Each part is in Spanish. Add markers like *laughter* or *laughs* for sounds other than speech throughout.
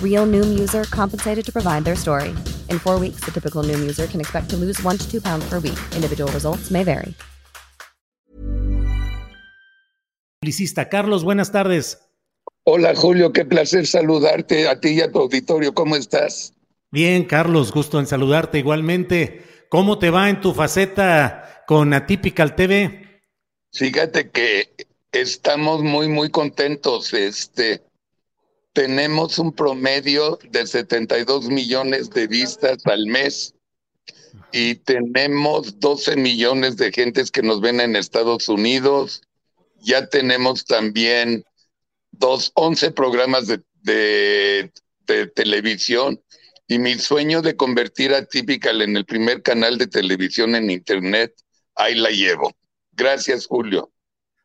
Real Noom user compensated to provide their story. In four weeks, the typical Noom user can expect to lose one to two pounds per week. Individual results may vary. Publicista Carlos, buenas tardes. Hola Julio, qué placer saludarte a ti y a tu auditorio. ¿Cómo estás? Bien, Carlos, gusto en saludarte igualmente. ¿Cómo te va en tu faceta con Atypical TV? Fíjate que estamos muy, muy contentos. Este, tenemos un promedio de 72 millones de vistas al mes y tenemos 12 millones de gentes que nos ven en Estados Unidos. Ya tenemos también dos, 11 programas de, de, televisión y mi sueño de convertir a Typical en el primer canal de televisión en Internet, ahí la llevo. Gracias, Julio.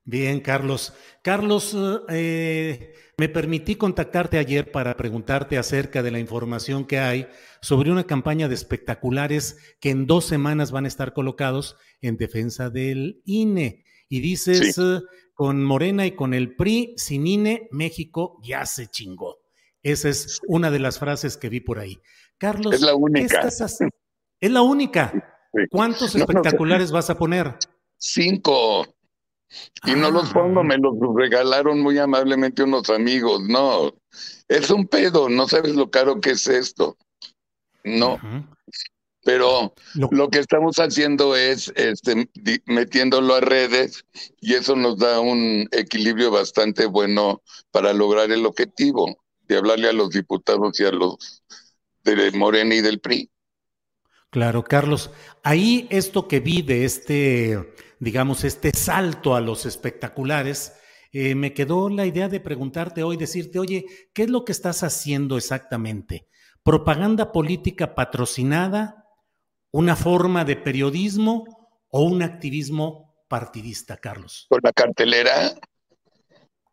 Bien, Carlos. Carlos, eh, me permití contactarte ayer para preguntarte acerca de la información que hay sobre una campaña de espectaculares que en dos semanas van a estar colocados en defensa del INE. Y dices, sí. uh, con Morena y con el PRI, sin INE, México ya se chingó. Esa es una de las frases que vi por ahí. Carlos, es la única. Es la única. Sí. ¿Cuántos espectaculares no, no, vas a poner? Cinco. Y ah. no los pongo, me los regalaron muy amablemente unos amigos. No, es un pedo, no sabes lo caro que es esto. No. Uh -huh. Pero lo... lo, que estamos haciendo es este, metiéndolo a redes y eso nos da un equilibrio bastante bueno para lograr el objetivo de hablarle a los diputados y a los de Morena y del PRI. Claro, Carlos. Ahí esto que vi de este, digamos, este salto a los espectaculares, eh, me quedó la idea de preguntarte hoy, decirte, oye, ¿qué es lo que estás haciendo exactamente? ¿Propaganda política patrocinada? ¿Una forma de periodismo o un activismo partidista, Carlos? Con la cartelera.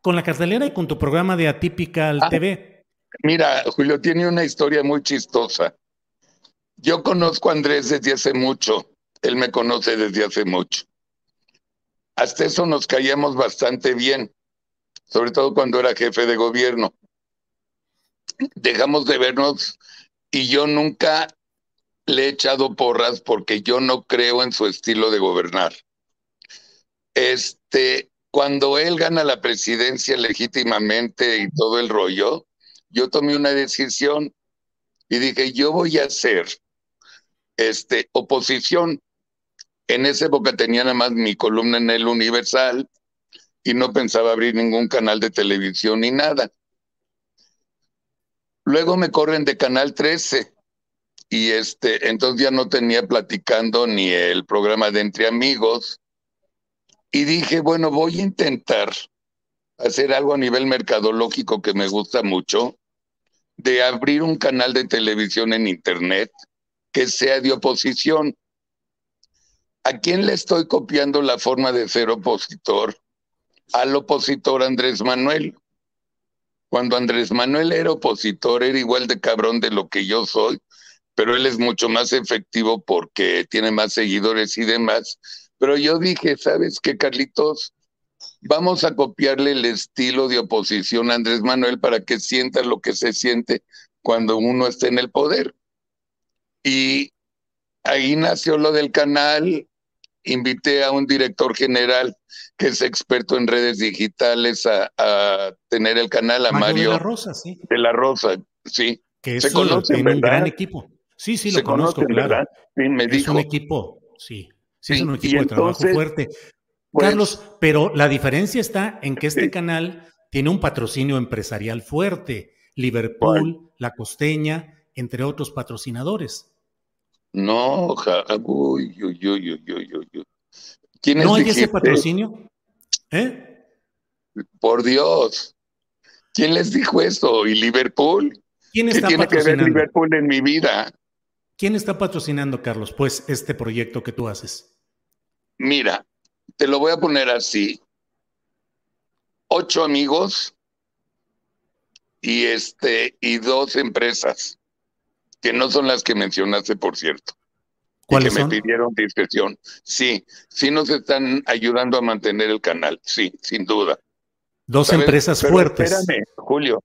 Con la cartelera y con tu programa de Atypical ah, TV. Mira, Julio tiene una historia muy chistosa. Yo conozco a Andrés desde hace mucho, él me conoce desde hace mucho. Hasta eso nos caíamos bastante bien, sobre todo cuando era jefe de gobierno. Dejamos de vernos y yo nunca le he echado porras porque yo no creo en su estilo de gobernar. Este, cuando él gana la presidencia legítimamente y todo el rollo, yo tomé una decisión y dije, yo voy a hacer este, oposición. En esa época tenía nada más mi columna en el Universal y no pensaba abrir ningún canal de televisión ni nada. Luego me corren de Canal 13 y este, entonces ya no tenía platicando ni el programa de Entre Amigos y dije, bueno, voy a intentar hacer algo a nivel mercadológico que me gusta mucho, de abrir un canal de televisión en Internet que sea de oposición. ¿A quién le estoy copiando la forma de ser opositor? Al opositor Andrés Manuel. Cuando Andrés Manuel era opositor, era igual de cabrón de lo que yo soy, pero él es mucho más efectivo porque tiene más seguidores y demás. Pero yo dije, ¿sabes qué, Carlitos? Vamos a copiarle el estilo de oposición a Andrés Manuel para que sienta lo que se siente cuando uno está en el poder. Y ahí nació lo del canal. Invité a un director general que es experto en redes digitales a, a tener el canal, a Mario, Mario, de la Rosa, sí. De la Rosa, sí. Que es Se conoce, un gran equipo. Sí, sí, lo conozco, claro. Sí, me es un equipo, sí, sí, es un equipo de trabajo fuerte. Pues Carlos, pero la diferencia está en que este canal tiene un patrocinio empresarial fuerte. Liverpool, La Costeña, entre otros patrocinadores. No, uy, uy, uy, uy, uy, ¿Quién ¿No hay ese patrocinio? ¿Eh? Por Dios. ¿Quién les dijo esto? ¿Y Liverpool? ¿Quién está ¿Qué tiene que ver Liverpool en mi vida? ¿Quién está patrocinando, Carlos, pues, este proyecto que tú haces? Mira, te lo voy a poner así. Ocho amigos y este y dos empresas que no son las que mencionaste, por cierto. ¿Cuáles que me pidieron discreción. Sí, sí nos están ayudando a mantener el canal, sí, sin duda. Dos empresas fuertes. Espérame, Julio.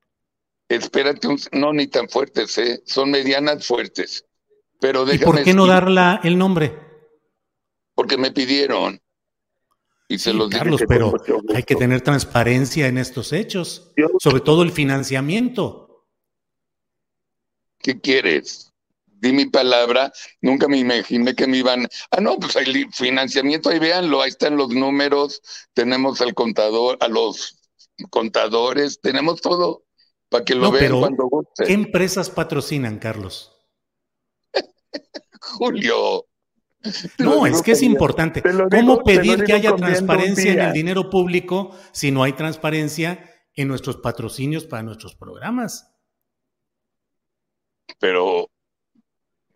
Espérate, no ni tan fuertes, ¿eh? son medianas fuertes. Pero ¿Y por qué no dar el nombre? Porque me pidieron. Y se los Carlos, pero hay que tener transparencia en estos hechos, sobre todo el financiamiento. ¿Qué quieres? Di mi palabra, nunca me imaginé que me iban. Ah, no, pues hay financiamiento, ahí véanlo, ahí están los números, tenemos al contador, a los contadores, tenemos todo para que lo vean cuando gusten. ¿Qué empresas patrocinan, Carlos? *laughs* Julio, no, es que es importante. ¿Cómo pedir que haya transparencia en el dinero público si no hay transparencia en nuestros patrocinios para nuestros programas? Pero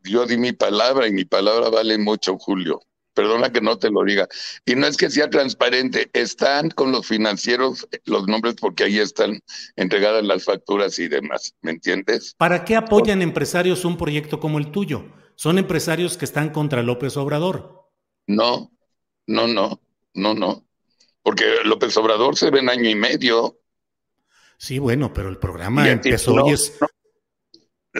yo di mi palabra y mi palabra vale mucho, Julio. Perdona que no te lo diga. Y no es que sea transparente, están con los financieros los nombres porque ahí están entregadas las facturas y demás, ¿me entiendes? ¿Para qué apoyan empresarios un proyecto como el tuyo? son empresarios que están contra López Obrador. No, no, no, no, no. Porque López Obrador se ve en año y medio. Sí, bueno, pero el programa empezó hoy es...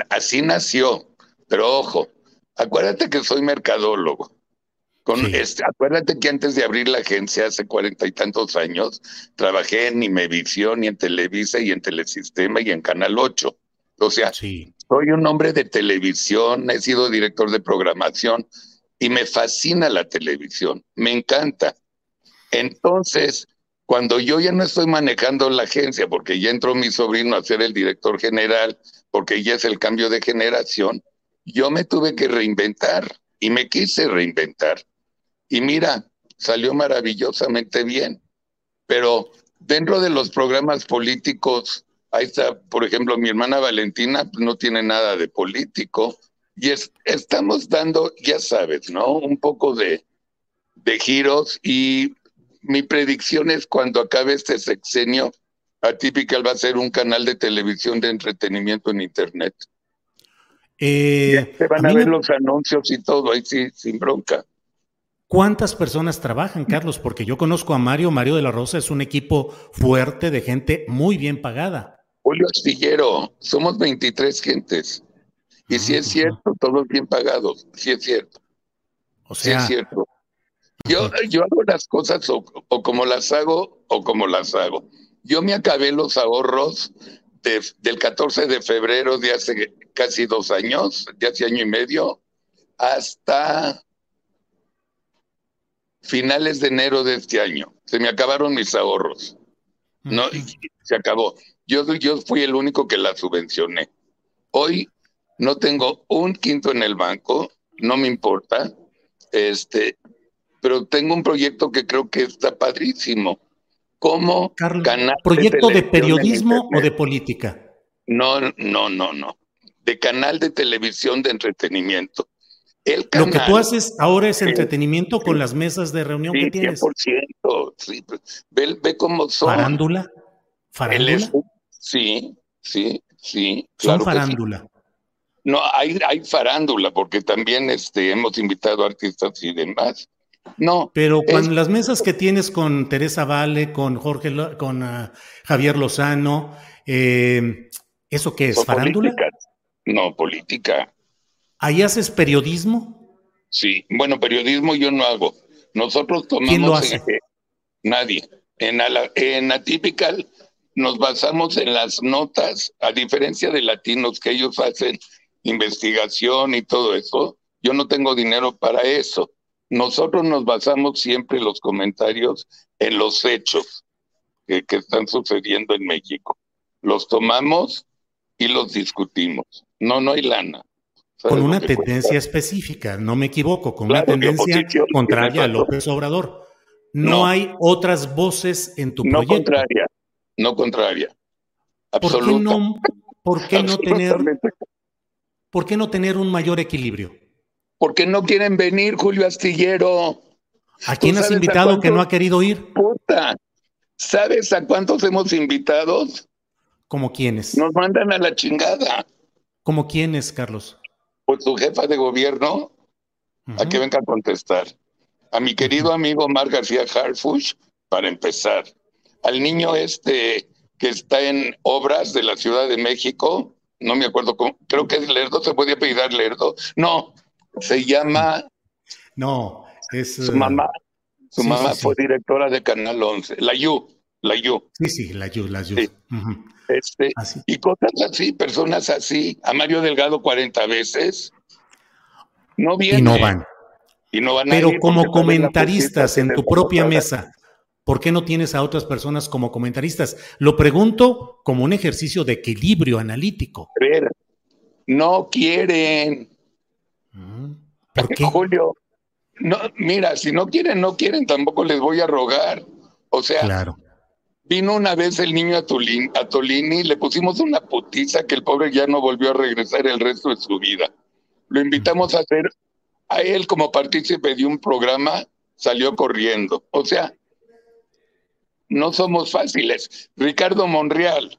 Así nació, pero ojo, acuérdate que soy mercadólogo. Con este, acuérdate que antes de abrir la agencia hace cuarenta y tantos años, trabajé en Imevisión y en Televisa y en Telesistema y en Canal 8. O sea, sí. soy un hombre de televisión, he sido director de programación y me fascina la televisión, me encanta. Entonces, cuando yo ya no estoy manejando la agencia, porque ya entró mi sobrino a ser el director general, porque ya es el cambio de generación, yo me tuve que reinventar y me quise reinventar. Y mira, salió maravillosamente bien. Pero dentro de los programas políticos Ahí está, por ejemplo, mi hermana Valentina pues, no tiene nada de político y es, estamos dando, ya sabes, ¿no? Un poco de, de giros y mi predicción es cuando acabe este sexenio, Atypical va a ser un canal de televisión de entretenimiento en Internet. Eh, se van a, ver los anuncios y todo, ahí sí, sin bronca. ¿Cuántas personas trabajan, Carlos? Porque yo conozco a Mario. Mario de la Rosa es un equipo fuerte de gente muy bien pagada. Julio Astillero, somos 23 gentes. Y si es cierto, todos bien pagados, si es cierto. O sea, es cierto. Yo, yo hago las cosas o, como las hago o como las hago. Yo me acabé los ahorros del 14 de febrero de hace casi dos años, de hace año y medio, hasta finales de enero de este año. Se me acabaron mis ahorros. No, se acabó. Yo, yo fui el único que la subvencioné. Hoy no tengo un quinto en el banco, no me importa, este, pero tengo un proyecto que creo que está padrísimo. ¿Cómo canal ¿Proyecto de, periodismo o de política? No, no, no, no. De canal de televisión de entretenimiento. El Lo que tú haces ahora es entretenimiento con las mesas de reunión que tienes. 100%, sí, pues, ve, ve cómo son. ¿Farándula? ¿Farándula? Sí, sí, sí. Claro Son farándula. No, hay, hay farándula, porque también este, hemos invitado artistas y demás. No. Pero con las mesas que tienes con Teresa Vale, con Jorge, con ah, Javier Lozano, eh, ¿eso qué es? ¿Farándula? No, política. ¿Ahí haces periodismo? Sí, bueno, periodismo yo no hago. Nosotros tomamos. ¿Quién lo hace? nadie. En, en Atypical nos basamos en las notas, a diferencia de latinos que ellos hacen investigación y todo eso. Yo no tengo dinero para eso. Nosotros nos basamos siempre los comentarios en los hechos que, que están sucediendo en México. Los tomamos y los discutimos. No, no hay lana. Con una tendencia específica, no me equivoco, con una tendencia contraria a López Obrador. No, hay otras voces en tu no proyecto. No contraria, no contraria. ¿Por qué no, por qué no tener, por qué no tener un mayor equilibrio? Porque no quieren venir, Julio Astillero. ¿A quién has invitado que no ha querido ir? Puta. ¿Sabes a cuántos hemos invitado? ¿Como quiénes? Nos mandan a la chingada. ¿Como quiénes, Carlos? Pues tu jefa de gobierno, a que venga a contestar. A mi querido amigo Mar García Harfush, para empezar. Al niño este que está en obras de la Ciudad de México, no me acuerdo cómo, creo que es Lerdo, se podía pedir Lerdo. No, se llama. No, es. Su mamá, su mamá fue directora de Canal 11, la Yu, la Yu. Sí, sí, la Yu, la Yu. este, y cosas así, personas así, a Mario Delgado 40 veces. No vienen. Y no van. Y no van Pero como comentaristas en tu propia mesa, ¿por qué no tienes a otras personas como comentaristas? Lo pregunto como un ejercicio de equilibrio analítico. No quieren. ¿Por qué? Julio, no, mira, si no quieren, no quieren, tampoco les voy a rogar. O sea, claro. vino una vez el niño a, Tolini, a Tolini, le pusimos una putiza que el pobre ya no volvió a regresar el resto de su vida. Lo invitamos a hacer, a él como partícipe de un programa, salió corriendo. O sea, no somos fáciles. Ricardo Monreal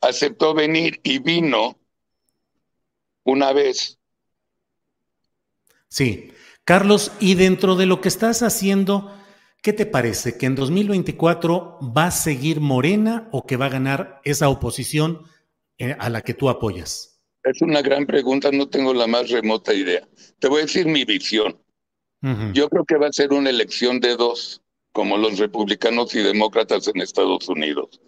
aceptó venir y vino una vez Sí. Carlos, y dentro de lo que estás haciendo, ¿qué te parece? ¿Que en 2024 va a seguir Morena o que va a ganar esa oposición eh, a la que tú apoyas? Es una gran pregunta, no tengo la más remota idea. Te voy a decir mi visión. Yo creo que va a ser una elección de dos, como los republicanos y demócratas en Estados Unidos.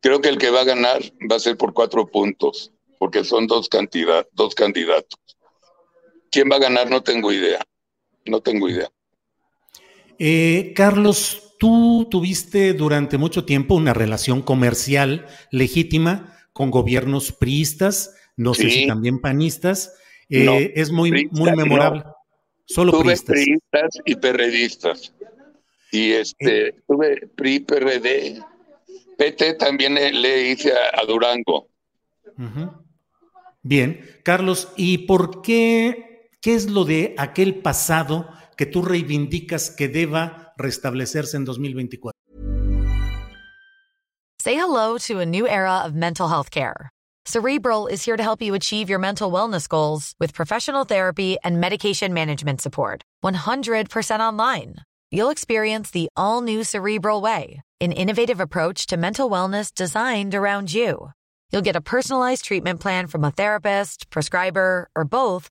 Creo que el que va a ganar va a ser por cuatro puntos, porque son dos, dos candidatos. ¿Quién va a ganar? No tengo idea. No tengo idea. Eh, Carlos, tú tuviste durante mucho tiempo una relación comercial legítima con gobiernos priistas, no sé si también panistas. Eh, es muy, muy memorable. Solo tuve priistas. priistas y perredistas. Y este, eh. tuve PRI, PRD. PT también le, hice a, Durango. Bien, Carlos, ¿y por qué, qué es lo de aquel pasado que tú reivindicas que deba restablecerse en 2024? Say hello to a new era of mental health care. Cerebral is here to help you achieve your mental wellness goals with professional therapy and medication management support. 100% online. You'll experience the all new Cerebral Way, an innovative approach to mental wellness designed around you. You'll get a personalized treatment plan from a therapist, prescriber, or both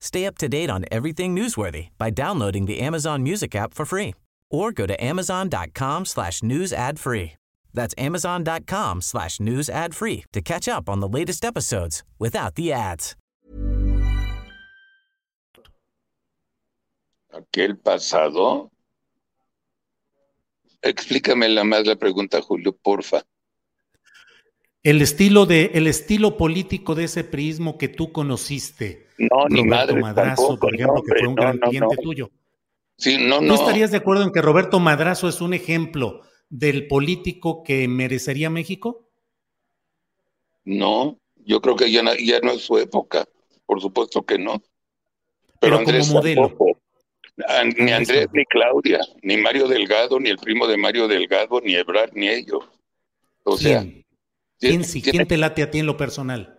Stay up to date on everything newsworthy by downloading the Amazon Music app for free or go to amazon.com slash news ad free. That's amazon.com slash news ad free to catch up on the latest episodes without the ads. Aquel pasado. Explícame la más la pregunta, Julio, porfa. El estilo, de, el estilo político de ese prismo que tú conociste. No, ni madre, Madrazo, tampoco, por ejemplo, que fue un no, gran no, cliente tuyo. Sí, no, ¿Tú no. estarías de acuerdo en que Roberto Madrazo es un ejemplo del político que merecería México? No, yo creo que ya no, ya no es su época. Por supuesto que no. Pero, Pero como modelo. tampoco. Ni Andrés ni Claudia, ni Mario Delgado, ni el primo de Mario Delgado, ni Ebrard, ni ellos. O sea. ¿Quién, sí? ¿Quién te late a ti en lo personal?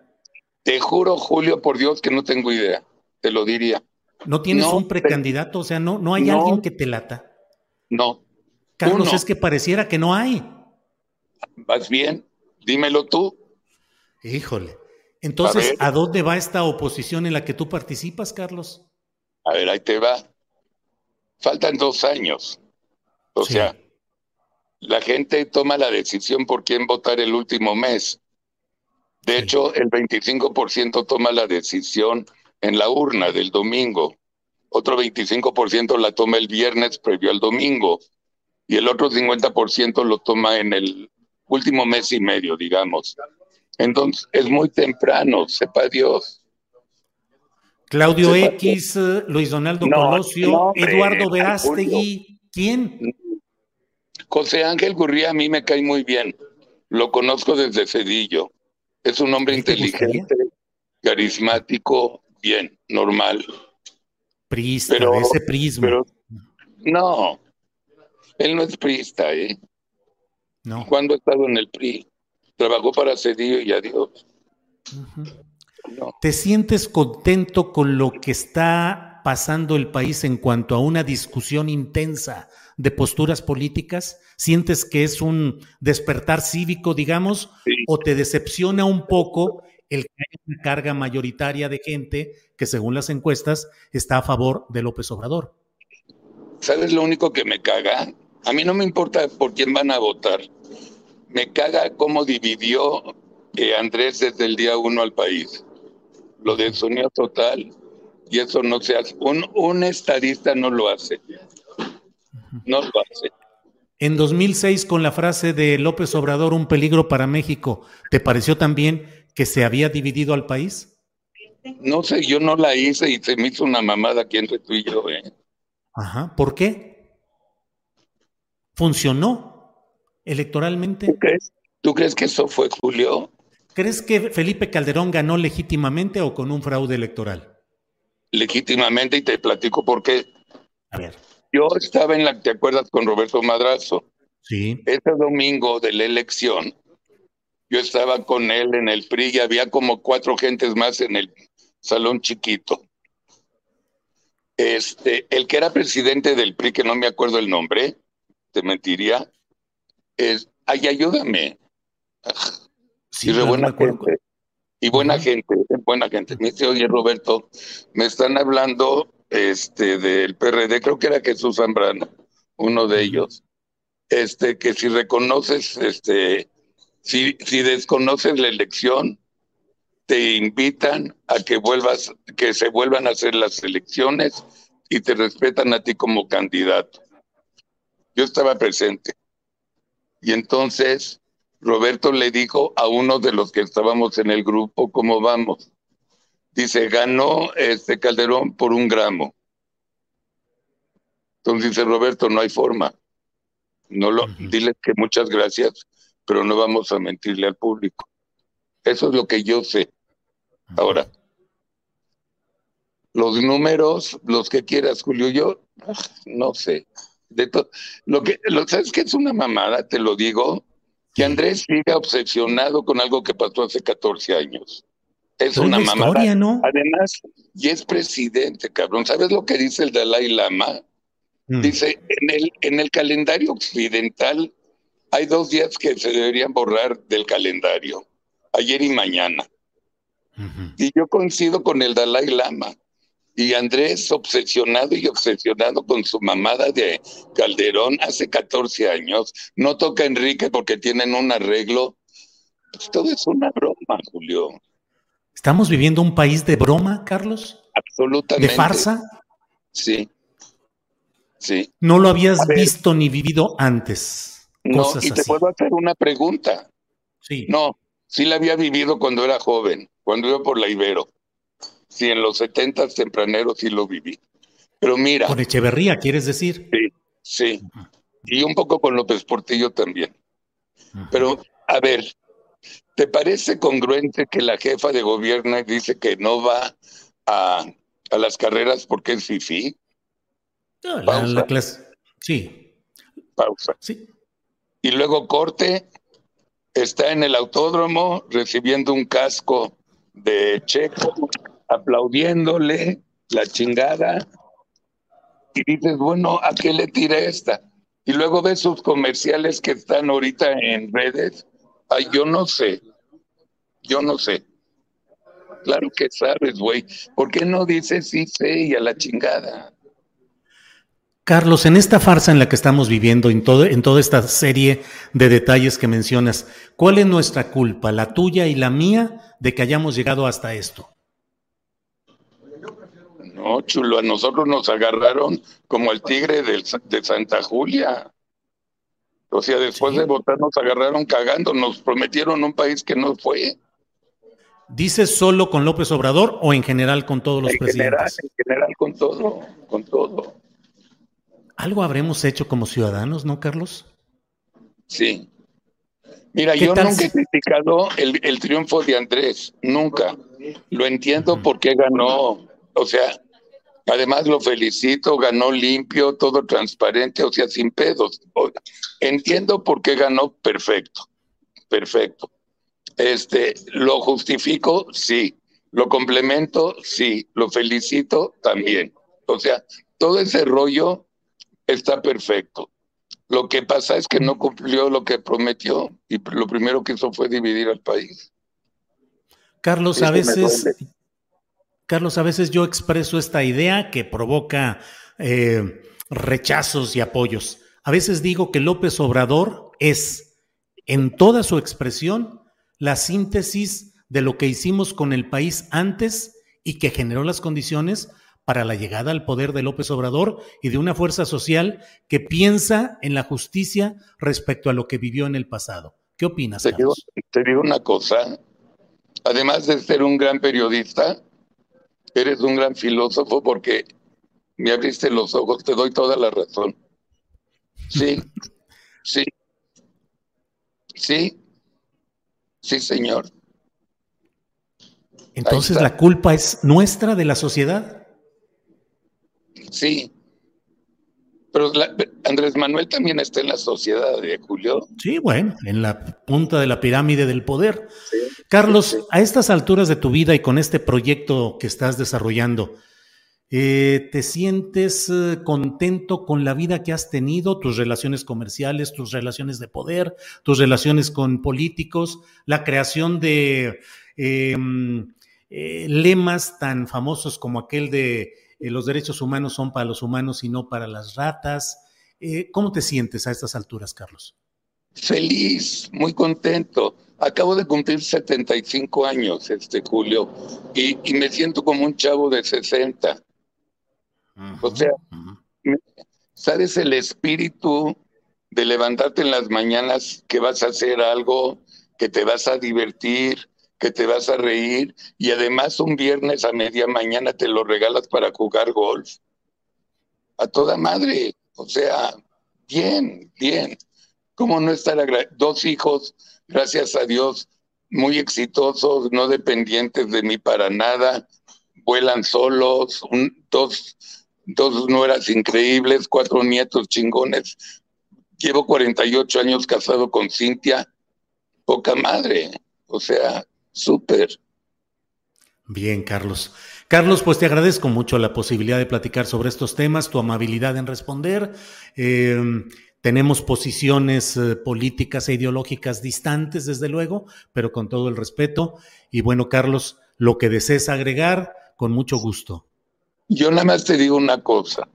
te juro, Julio, por Dios, que no tengo idea. Te lo diría. ¿No tienes No, un precandidato? O sea, ¿no, no hay No. alguien que te lata? No. Carlos, es que pareciera que no hay. ¿Vas bien? Dímelo tú. Híjole. Entonces, A ver. ¿a dónde va esta oposición en la que tú participas, Carlos? A ver, ahí te va. Faltan dos años. O Sí. sea, la gente toma la decisión por quién votar el último mes. De hecho, el 25% toma la decisión en la urna del domingo. Otro 25% la toma el viernes previo al domingo. Y el otro 50% lo toma en el último mes y medio, digamos. Entonces, es muy temprano, sepa Dios. Claudio Sí, X, Luis Donaldo No, Colosio, no, hombre, Eduardo Verástegui. ¿Quién? José Ángel Gurría a mí me cae muy bien. Lo conozco desde Cedillo. Es un hombre ¿Él te inteligente, carismático, bien, normal. Pero- de ese prisma. Pero no, él no es priista, ¿eh? no. ¿Cuándo ha estado en el PRI? Trabajó para Cedillo y adiós. No. ¿Te sientes contento con lo que está pasando el país en cuanto a una discusión intensa de posturas políticas? ¿Sientes que es un despertar cívico, digamos, Sí. o te decepciona un poco el que haya una carga mayoritaria de gente que, según las encuestas, está a favor de López Obrador? ¿Sabes lo único que me caga? A mí no me importa por quién van a votar. Me caga cómo dividió eh, Andrés desde el día uno al país. Lo desunió total y eso no se hace. Un, un estadista no lo hace. No lo hace. En 2006, con la frase de López Obrador, un peligro para México, ¿te pareció también que se había dividido al país? No sé, yo no la hice y se me hizo una mamada aquí entre tú y yo. ¿eh? Ajá. ¿Por qué? ¿Funcionó electoralmente? ¿Tú crees? ¿Tú crees que eso fue Julio? ¿Crees que Felipe Calderón ganó legítimamente o con un fraude electoral? Legítimamente y te platico por qué. A ver. Yo estaba en la, ¿te acuerdas con Roberto Madrazo? Sí. Ese domingo de la elección, yo estaba con él en el PRI y había como cuatro gentes más en el salón chiquito. Este, el que era presidente del PRI, que no me acuerdo el nombre, te mentiría, es, ay, ayúdame. Sí, y no buena gente. Y buena gente, buena gente. Me dice, oye, Roberto, me están hablando este, del PRD, creo que era Jesús Zambrano, uno de ellos. Este, que si reconoces, este, si, si desconoces la elección, te invitan a que vuelvas, que se vuelvan a hacer las elecciones y te respetan a ti como candidato. Yo estaba presente. Y entonces Roberto le dijo a uno de los que estábamos en el grupo, ¿cómo vamos? Dice, ganó este Calderón por un gramo. Entonces dice Roberto, no hay forma. No lo, diles que muchas gracias, pero no vamos a mentirle al público. Eso es lo que yo sé. Ahora, los números, los que quieras, Julio, yo ah, no sé. De lo que, lo, ¿sabes qué es una mamada? Te lo digo, que Andrés siga obsesionado con algo que pasó hace 14 años. Es Pero es una la mamada. historia, ¿no? Además, y es presidente, cabrón. ¿Sabes lo que dice el Dalai Lama? Mm. Dice, en el, en el calendario occidental hay dos días que se deberían borrar del calendario, ayer y mañana. Y yo coincido con el Dalai Lama. Y Andrés, obsesionado y obsesionado con su mamada de Calderón hace 14 años, no toca a Enrique porque tienen un arreglo. Pues todo es una broma, Julio. ¿Estamos viviendo un país de broma, Carlos? Absolutamente. ¿De farsa? Sí. Sí. No lo habías visto ni vivido antes. No, Cosas y te así. puedo hacer una pregunta. Sí. No, sí la había vivido cuando era joven, cuando iba por la Ibero. Sí, en los setentas tempraneros sí lo viví. Pero mira, Con Echeverría, ¿quieres decir? sí, sí. Y un poco con López Portillo también. Pero, a ver, ¿te parece congruente que la jefa de gobierno dice que no va a a las carreras porque es fifi. No, la, la clase. Sí. Pausa. Sí. Y luego corte, está en el autódromo recibiendo un casco de Checo, aplaudiéndole la chingada. Y dices, bueno, ¿a qué le tira esta? Y luego ves sus comerciales que están ahorita en redes. Ay, yo no sé. Yo no sé. Claro que sabes, güey. ¿Por qué no dices sí sé y a la chingada? Carlos, en esta farsa en la que estamos viviendo, en, todo, en toda esta serie de detalles que mencionas, ¿cuál es nuestra culpa, la tuya y la mía, de que hayamos llegado hasta esto? No, chulo, a nosotros nos agarraron como el tigre del, de Santa Julia. O sea, después Sí. de votar nos agarraron cagando, nos prometieron un país que no fue. ¿Dices solo con López Obrador o en general con todos los En general, presidentes? en general con todo, con todo. Algo habremos hecho como ciudadanos, ¿no, Carlos? Sí. Mira, ¿Qué yo tal nunca he criticado el, el triunfo de Andrés, nunca. Lo entiendo por qué ganó. O sea, además lo felicito, ganó limpio, todo transparente, o sea, sin pedos. Entiendo por qué ganó perfecto, perfecto. Este, lo justifico, sí. Lo complemento, sí. Lo felicito también. O sea, todo ese rollo está perfecto. Lo que pasa es que no cumplió lo que prometió y lo primero que hizo fue dividir al país. Carlos, Eso a veces. Carlos, a veces yo expreso esta idea que provoca eh, rechazos y apoyos. A veces digo que López Obrador es, en toda su expresión, la síntesis de lo que hicimos con el país antes y que generó las condiciones para la llegada al poder de López Obrador y de una fuerza social que piensa en la justicia respecto a lo que vivió en el pasado. ¿Qué opinas, Te digo, Carlos? te digo una cosa, además de ser un gran periodista, eres un gran filósofo porque me abriste los ojos, te doy toda la razón. Sí, sí, sí, sí, señor. Entonces la culpa es nuestra de la sociedad. Sí. Pero la- Andrés Manuel también está en la sociedad de Julio. Sí, bueno, en la punta de la pirámide del poder. Carlos, a estas alturas de tu vida y con este proyecto que estás desarrollando, eh, ¿te sientes eh, contento con la vida que has tenido, tus relaciones comerciales, tus relaciones de poder, tus relaciones con políticos, la creación de mm, eh, lemas tan famosos como aquel de eh, los derechos humanos son para los humanos y no para las ratas? Eh, ¿Cómo te sientes a estas alturas, Carlos? Feliz, muy contento. Acabo de cumplir 75 años este Julio y, y me siento como un chavo de 60. O sea. ¿sabes el espíritu de levantarte en las mañanas que vas a hacer algo, que te vas a divertir, que te vas a reír y además un viernes a media mañana te lo regalas para jugar golf? A toda madre. O sea, bien, bien. ¿Cómo no estar dos hijos, gracias a Dios, muy exitosos, no dependientes de mí para nada, vuelan solos, dos, dos nueras increíbles, cuatro nietos chingones. Llevo 48 años casado con Cintia, poca madre, o sea, súper. Bien, Carlos. Carlos, pues te agradezco mucho la posibilidad de platicar sobre estos temas, tu amabilidad en responder. Eh, tenemos posiciones eh, políticas e ideológicas distantes, desde luego, pero con todo el respeto. Y bueno, Carlos, lo que desees agregar, con mucho gusto. Yo nada más te digo una cosa.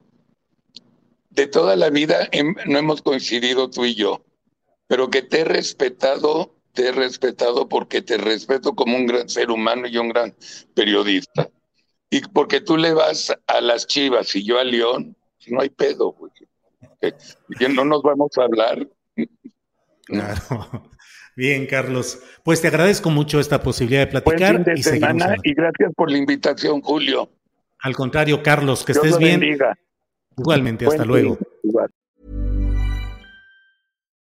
De toda la vida no hemos coincidido tú y yo, pero que te he respetado, te he respetado porque te respeto como un gran ser humano y un gran periodista. Y porque tú le vas a las Chivas y yo a León, no hay pedo, güey. No nos vamos a hablar. Claro. *laughs* Bien, Carlos. Pues te agradezco mucho esta posibilidad de Buen platicar fin de y semana y gracias por la invitación, Julio. Al contrario, Carlos, que Dios estés lo bien. bendiga. Igualmente, Buen hasta luego. Igual.